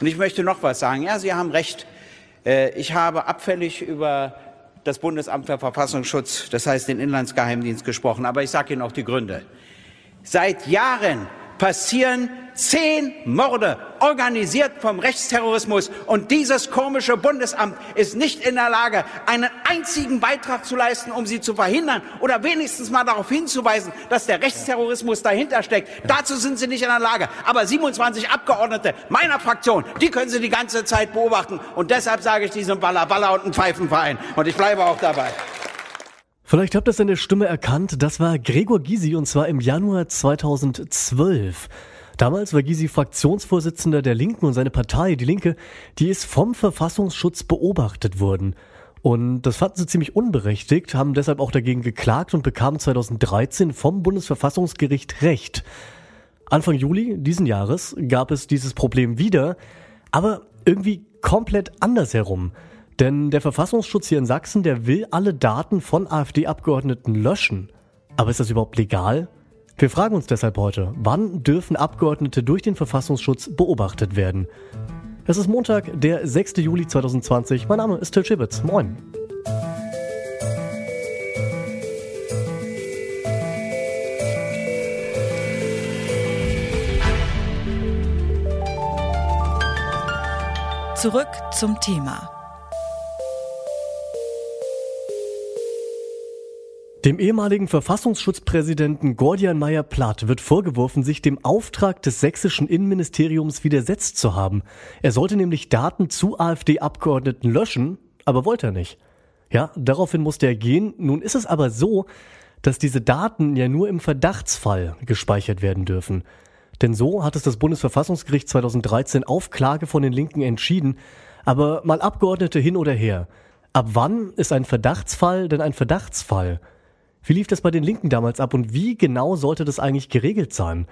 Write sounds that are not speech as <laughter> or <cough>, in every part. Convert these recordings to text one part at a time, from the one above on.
Und ich möchte noch was sagen. Ja, Sie haben recht. Äh, ich habe abfällig über das Bundesamt für Verfassungsschutz, das heißt den Inlandsgeheimdienst, gesprochen. Aber ich sage Ihnen auch die Gründe. Seit Jahren passieren zehn Morde, organisiert vom Rechtsterrorismus. Und dieses komische Bundesamt ist nicht in der Lage, einen einzigen Beitrag zu leisten, um sie zu verhindern oder wenigstens mal darauf hinzuweisen, dass der Rechtsterrorismus dahinter steckt. Ja. Dazu sind sie nicht in der Lage. Aber 27 Abgeordnete meiner Fraktion, die können sie die ganze Zeit beobachten. Und deshalb sage ich diesem Baller Baller und ein Pfeifenverein. Und ich bleibe auch dabei. Vielleicht habt ihr es in der Stimme erkannt, das war Gregor Gysi und zwar im Januar 2012. Damals war Gysi Fraktionsvorsitzender der Linken und seine Partei, die Linke, die ist vom Verfassungsschutz beobachtet worden. Und das fanden sie ziemlich unberechtigt, haben deshalb auch dagegen geklagt und bekamen 2013 vom Bundesverfassungsgericht Recht. Anfang Juli diesen Jahres gab es dieses Problem wieder, aber irgendwie komplett andersherum. Denn der Verfassungsschutz hier in Sachsen, der will alle Daten von AfD-Abgeordneten löschen. Aber ist das überhaupt legal? Wir fragen uns deshalb heute, wann dürfen Abgeordnete durch den Verfassungsschutz beobachtet werden? Es ist Montag, der 6. Juli 2020. Mein Name ist Till Schibitz. Moin. Zurück zum Thema. Dem ehemaligen Verfassungsschutzpräsidenten Gordian Meyer-Plath wird vorgeworfen, sich dem Auftrag des sächsischen Innenministeriums widersetzt zu haben. Er sollte nämlich Daten zu AfD-Abgeordneten löschen, aber wollte er nicht. Ja, daraufhin musste er gehen. Nun ist es aber so, dass diese Daten ja nur im Verdachtsfall gespeichert werden dürfen. Denn so hat es das Bundesverfassungsgericht 2013 auf Klage von den Linken entschieden. Aber mal Abgeordnete hin oder her. Ab wann ist ein Verdachtsfall denn ein Verdachtsfall? Wie lief das bei den Linken damals ab und wie genau sollte das eigentlich geregelt sein?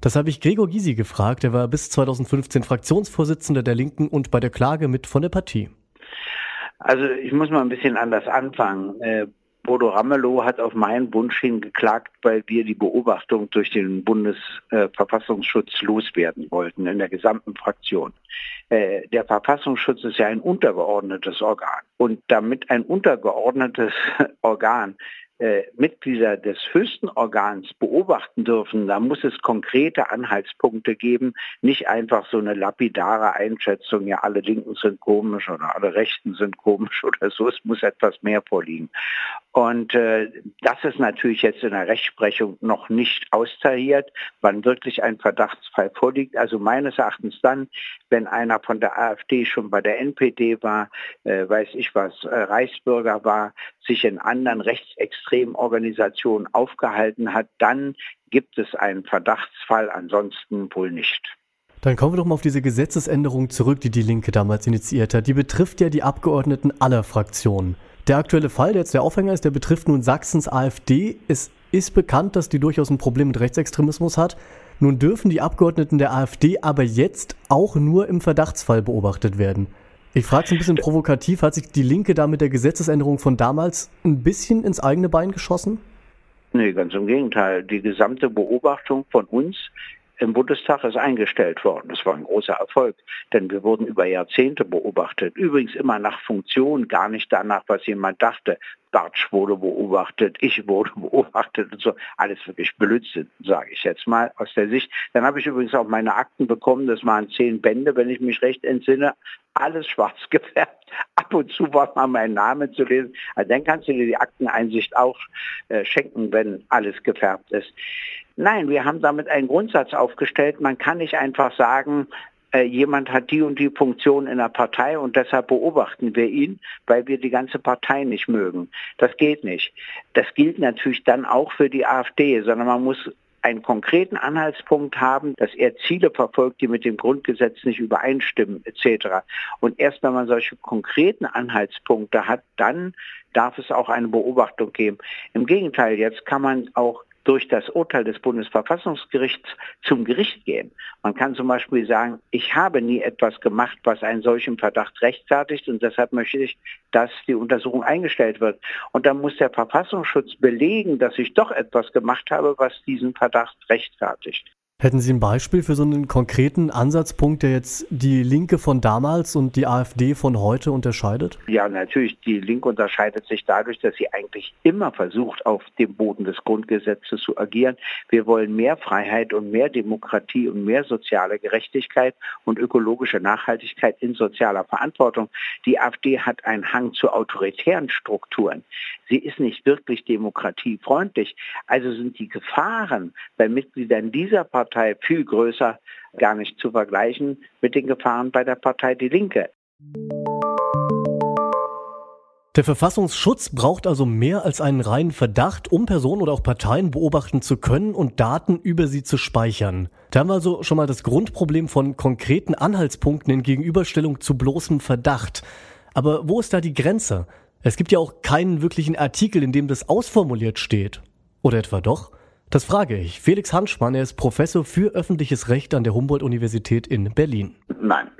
Das habe ich Gregor Gysi gefragt. Er war bis 2015 Fraktionsvorsitzender der Linken und bei der Klage mit von der Partie. Also ich muss mal ein bisschen anders anfangen. Äh, Bodo Ramelow hat auf meinen Wunsch hin geklagt, weil wir die Beobachtung durch den Bundesverfassungsschutz loswerden wollten in der gesamten Fraktion. Äh, der Verfassungsschutz ist ja ein untergeordnetes Organ. Und damit ein untergeordnetes <laughs> Organ äh, Mitglieder des höchsten Organs beobachten dürfen, da muss es konkrete Anhaltspunkte geben, nicht einfach so eine lapidare Einschätzung, ja alle Linken sind komisch oder alle Rechten sind komisch <laughs> oder so, es muss etwas mehr vorliegen. Und äh, das ist natürlich jetzt in der Rechtsprechung noch nicht austariert, wann wirklich ein Verdachtsfall vorliegt. Also meines Erachtens dann, wenn einer von der AfD schon bei der NPD war, äh, weiß ich was, äh, Reichsbürger war, sich in anderen rechtsextremen Organisationen aufgehalten hat, dann gibt es einen Verdachtsfall, ansonsten wohl nicht. Dann kommen wir doch mal auf diese Gesetzesänderung zurück, die die Linke damals initiiert hat. Die betrifft ja die Abgeordneten aller Fraktionen. Der aktuelle Fall, der jetzt der Aufhänger ist, der betrifft nun Sachsens AfD. Es ist bekannt, dass die durchaus ein Problem mit Rechtsextremismus hat. Nun dürfen die Abgeordneten der AfD aber jetzt auch nur im Verdachtsfall beobachtet werden. Ich frage es ein bisschen provokativ, hat sich die Linke da mit der Gesetzesänderung von damals ein bisschen ins eigene Bein geschossen? Nee, ganz im Gegenteil. Die gesamte Beobachtung von uns im Bundestag ist eingestellt worden. Das war ein großer Erfolg, denn wir wurden über Jahrzehnte beobachtet. Übrigens immer nach Funktion, gar nicht danach, was jemand dachte. Bartsch wurde beobachtet, ich wurde <laughs> beobachtet und so. Alles wirklich Blödsinn, sage ich jetzt mal aus der Sicht. Dann habe ich übrigens auch meine Akten bekommen, das waren zehn Bände, wenn ich mich recht entsinne. Alles schwarz <laughs> gefärbt. Ab und zu war mal mein Name zu lesen. Also dann kannst du dir die Akteneinsicht auch äh, schenken, wenn alles gefärbt ist. Nein, wir haben damit einen Grundsatz aufgestellt. Man kann nicht einfach sagen, äh, jemand hat die und die Funktion in der Partei und deshalb beobachten wir ihn, weil wir die ganze Partei nicht mögen. Das geht nicht. Das gilt natürlich dann auch für die AfD, sondern man muss einen konkreten Anhaltspunkt haben, dass er Ziele verfolgt, die mit dem Grundgesetz nicht übereinstimmen etc. Und erst wenn man solche konkreten Anhaltspunkte hat, dann darf es auch eine Beobachtung geben. Im Gegenteil, jetzt kann man auch durch das Urteil des Bundesverfassungsgerichts zum Gericht gehen. Man kann zum Beispiel sagen, ich habe nie etwas gemacht, was einen solchen Verdacht rechtfertigt und deshalb möchte ich, dass die Untersuchung eingestellt wird. Und dann muss der Verfassungsschutz belegen, dass ich doch etwas gemacht habe, was diesen Verdacht rechtfertigt. Hätten Sie ein Beispiel für so einen konkreten Ansatzpunkt, der jetzt die Linke von damals und die AfD von heute unterscheidet? Ja, natürlich. Die Linke unterscheidet sich dadurch, dass sie eigentlich immer versucht, auf dem Boden des Grundgesetzes zu agieren. Wir wollen mehr Freiheit und mehr Demokratie und mehr soziale Gerechtigkeit und ökologische Nachhaltigkeit in sozialer Verantwortung. Die AfD hat einen Hang zu autoritären Strukturen. Sie ist nicht wirklich demokratiefreundlich. Also sind die Gefahren bei Mitgliedern dieser Partei Partei viel größer, gar nicht zu vergleichen mit den Gefahren bei der Partei Die Linke. Der Verfassungsschutz braucht also mehr als einen reinen Verdacht, um Personen oder auch Parteien beobachten zu können und Daten über sie zu speichern. Da haben wir also schon mal das Grundproblem von konkreten Anhaltspunkten in Gegenüberstellung zu bloßem Verdacht. Aber wo ist da die Grenze? Es gibt ja auch keinen wirklichen Artikel, in dem das ausformuliert steht. Oder etwa doch? Das frage ich. Felix Hanschmann, er ist Professor für öffentliches Recht an der Humboldt-Universität in Berlin.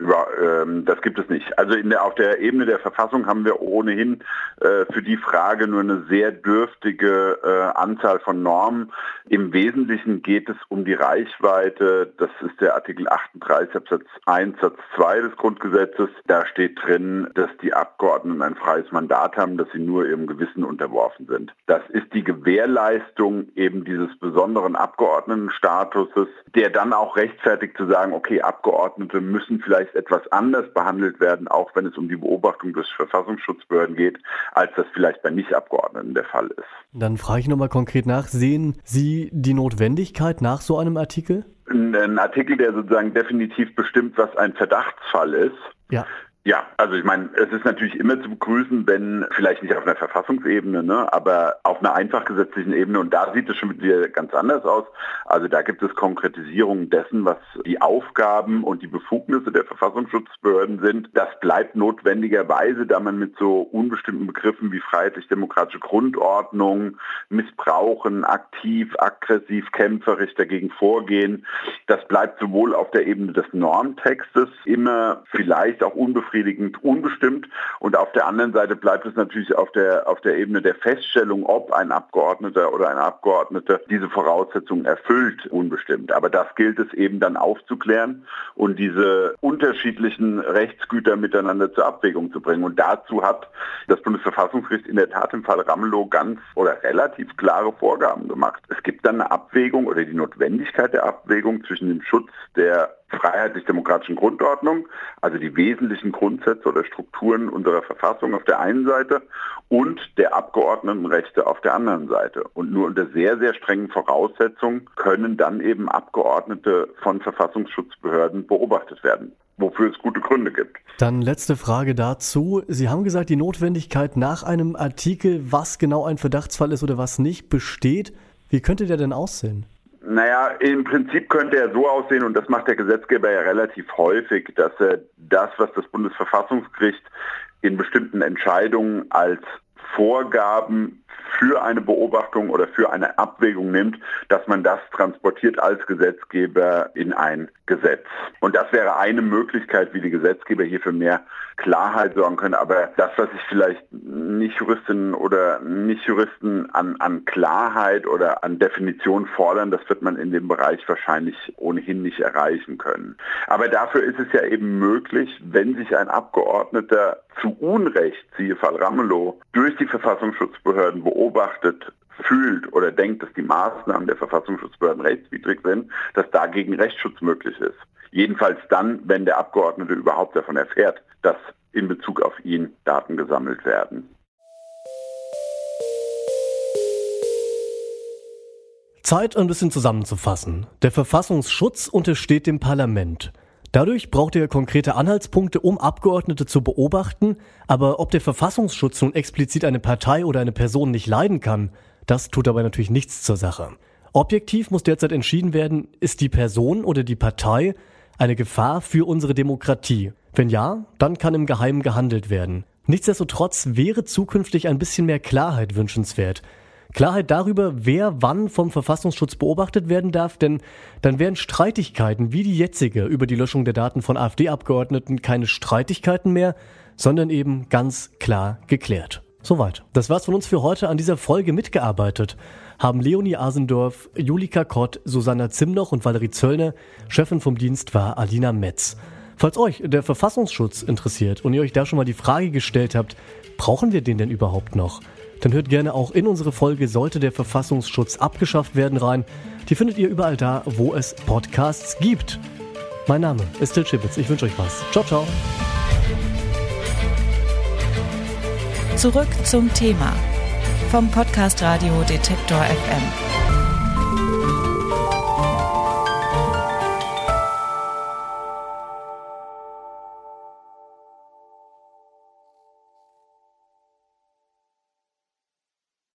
Nein, ähm, das gibt es nicht. Also der, auf der Ebene der Verfassung haben wir ohnehin äh, für die Frage nur eine sehr dürftige äh, Anzahl von Normen. Im Wesentlichen geht es um die Reichweite. Das ist der Artikel 38 Absatz 1 Satz 2 des Grundgesetzes. Da steht drin, dass die Abgeordneten ein freies Mandat haben, dass sie nur ihrem Gewissen unterworfen sind. Das ist die Gewährleistung eben dieses besonderen Abgeordnetenstatuses, der dann auch rechtfertigt zu sagen, okay, Abgeordnete müssen vielleicht etwas anders behandelt werden, auch wenn es um die Beobachtung des Verfassungsschutzbehörden geht, als das vielleicht bei Nicht-Abgeordneten der Fall ist. Dann frage ich nochmal konkret nach, sehen Sie die Notwendigkeit nach so einem Artikel? Ein Artikel, der sozusagen definitiv bestimmt, was ein Verdachtsfall ist. Ja. Ja, also ich meine, es ist natürlich immer zu begrüßen, wenn vielleicht nicht auf einer Verfassungsebene, ne, aber auf einer einfach gesetzlichen Ebene und da sieht es schon wieder ganz anders aus. Also da gibt es Konkretisierungen dessen, was die Aufgaben und die Befugnisse der Verfassungsschutzbehörden sind. Das bleibt notwendigerweise, da man mit so unbestimmten Begriffen wie freiheitlich-demokratische Grundordnung, Missbrauchen, aktiv, aggressiv, kämpferisch dagegen vorgehen. Das bleibt sowohl auf der Ebene des Normtextes immer vielleicht auch unbefriedigend unbefriedigend, unbestimmt. Und auf der anderen Seite bleibt es natürlich auf der, auf der Ebene der Feststellung, ob ein Abgeordneter oder eine Abgeordnete diese Voraussetzungen erfüllt, unbestimmt. Aber das gilt es eben dann aufzuklären und diese unterschiedlichen Rechtsgüter miteinander zur Abwägung zu bringen. Und dazu hat das Bundesverfassungsgericht in der Tat im Fall Ramelow ganz oder relativ klare Vorgaben gemacht. Es gibt dann eine Abwägung oder die Notwendigkeit der Abwägung zwischen dem Schutz der freiheitlich-demokratischen Grundordnung, also die wesentlichen Grundsätze oder Strukturen unserer Verfassung auf der einen Seite und der Abgeordnetenrechte auf der anderen Seite. Und nur unter sehr, sehr strengen Voraussetzungen können dann eben Abgeordnete von Verfassungsschutzbehörden beobachtet werden wofür es gute Gründe gibt. Dann letzte Frage dazu. Sie haben gesagt, die Notwendigkeit nach einem Artikel, was genau ein Verdachtsfall ist oder was nicht, besteht. Wie könnte der denn aussehen? Naja, im Prinzip könnte er so aussehen, und das macht der Gesetzgeber ja relativ häufig, dass er das, was das Bundesverfassungsgericht in bestimmten Entscheidungen als Vorgaben für eine Beobachtung oder für eine Abwägung nimmt, dass man das transportiert als Gesetzgeber in ein Gesetz. Und das wäre eine Möglichkeit, wie die Gesetzgeber hier für mehr Klarheit sorgen können. Aber das, was sich vielleicht Nicht-Juristinnen oder Nicht-Juristen an, an Klarheit oder an Definition fordern, das wird man in dem Bereich wahrscheinlich ohnehin nicht erreichen können. Aber dafür ist es ja eben möglich, wenn sich ein Abgeordneter zu Unrecht, siehe Fall Ramelow, durch die Verfassungsschutzbehörden beobachtet fühlt oder denkt, dass die Maßnahmen der Verfassungsschutzbehörden rechtswidrig sind, dass dagegen Rechtsschutz möglich ist. Jedenfalls dann, wenn der Abgeordnete überhaupt davon erfährt, dass in Bezug auf ihn Daten gesammelt werden. Zeit, ein bisschen zusammenzufassen. Der Verfassungsschutz untersteht dem Parlament. Dadurch braucht er konkrete Anhaltspunkte, um Abgeordnete zu beobachten, aber ob der Verfassungsschutz nun explizit eine Partei oder eine Person nicht leiden kann, das tut aber natürlich nichts zur Sache. Objektiv muss derzeit entschieden werden, ist die Person oder die Partei eine Gefahr für unsere Demokratie? Wenn ja, dann kann im Geheimen gehandelt werden. Nichtsdestotrotz wäre zukünftig ein bisschen mehr Klarheit wünschenswert. Klarheit darüber, wer wann vom Verfassungsschutz beobachtet werden darf, denn dann wären Streitigkeiten wie die jetzige über die Löschung der Daten von AfD-Abgeordneten keine Streitigkeiten mehr, sondern eben ganz klar geklärt. Soweit. Das war's von uns für heute. An dieser Folge mitgearbeitet haben Leonie Asendorf, Julika Kott, Susanna Zimnoch und Valerie Zöllner. Chefin vom Dienst war Alina Metz. Falls euch der Verfassungsschutz interessiert und ihr euch da schon mal die Frage gestellt habt, brauchen wir den denn überhaupt noch? Dann hört gerne auch in unsere Folge Sollte der Verfassungsschutz abgeschafft werden rein. Die findet ihr überall da, wo es Podcasts gibt. Mein Name ist Till Schibitz. Ich wünsche euch was. Ciao, ciao. Zurück zum Thema vom Podcast Radio Detektor FM.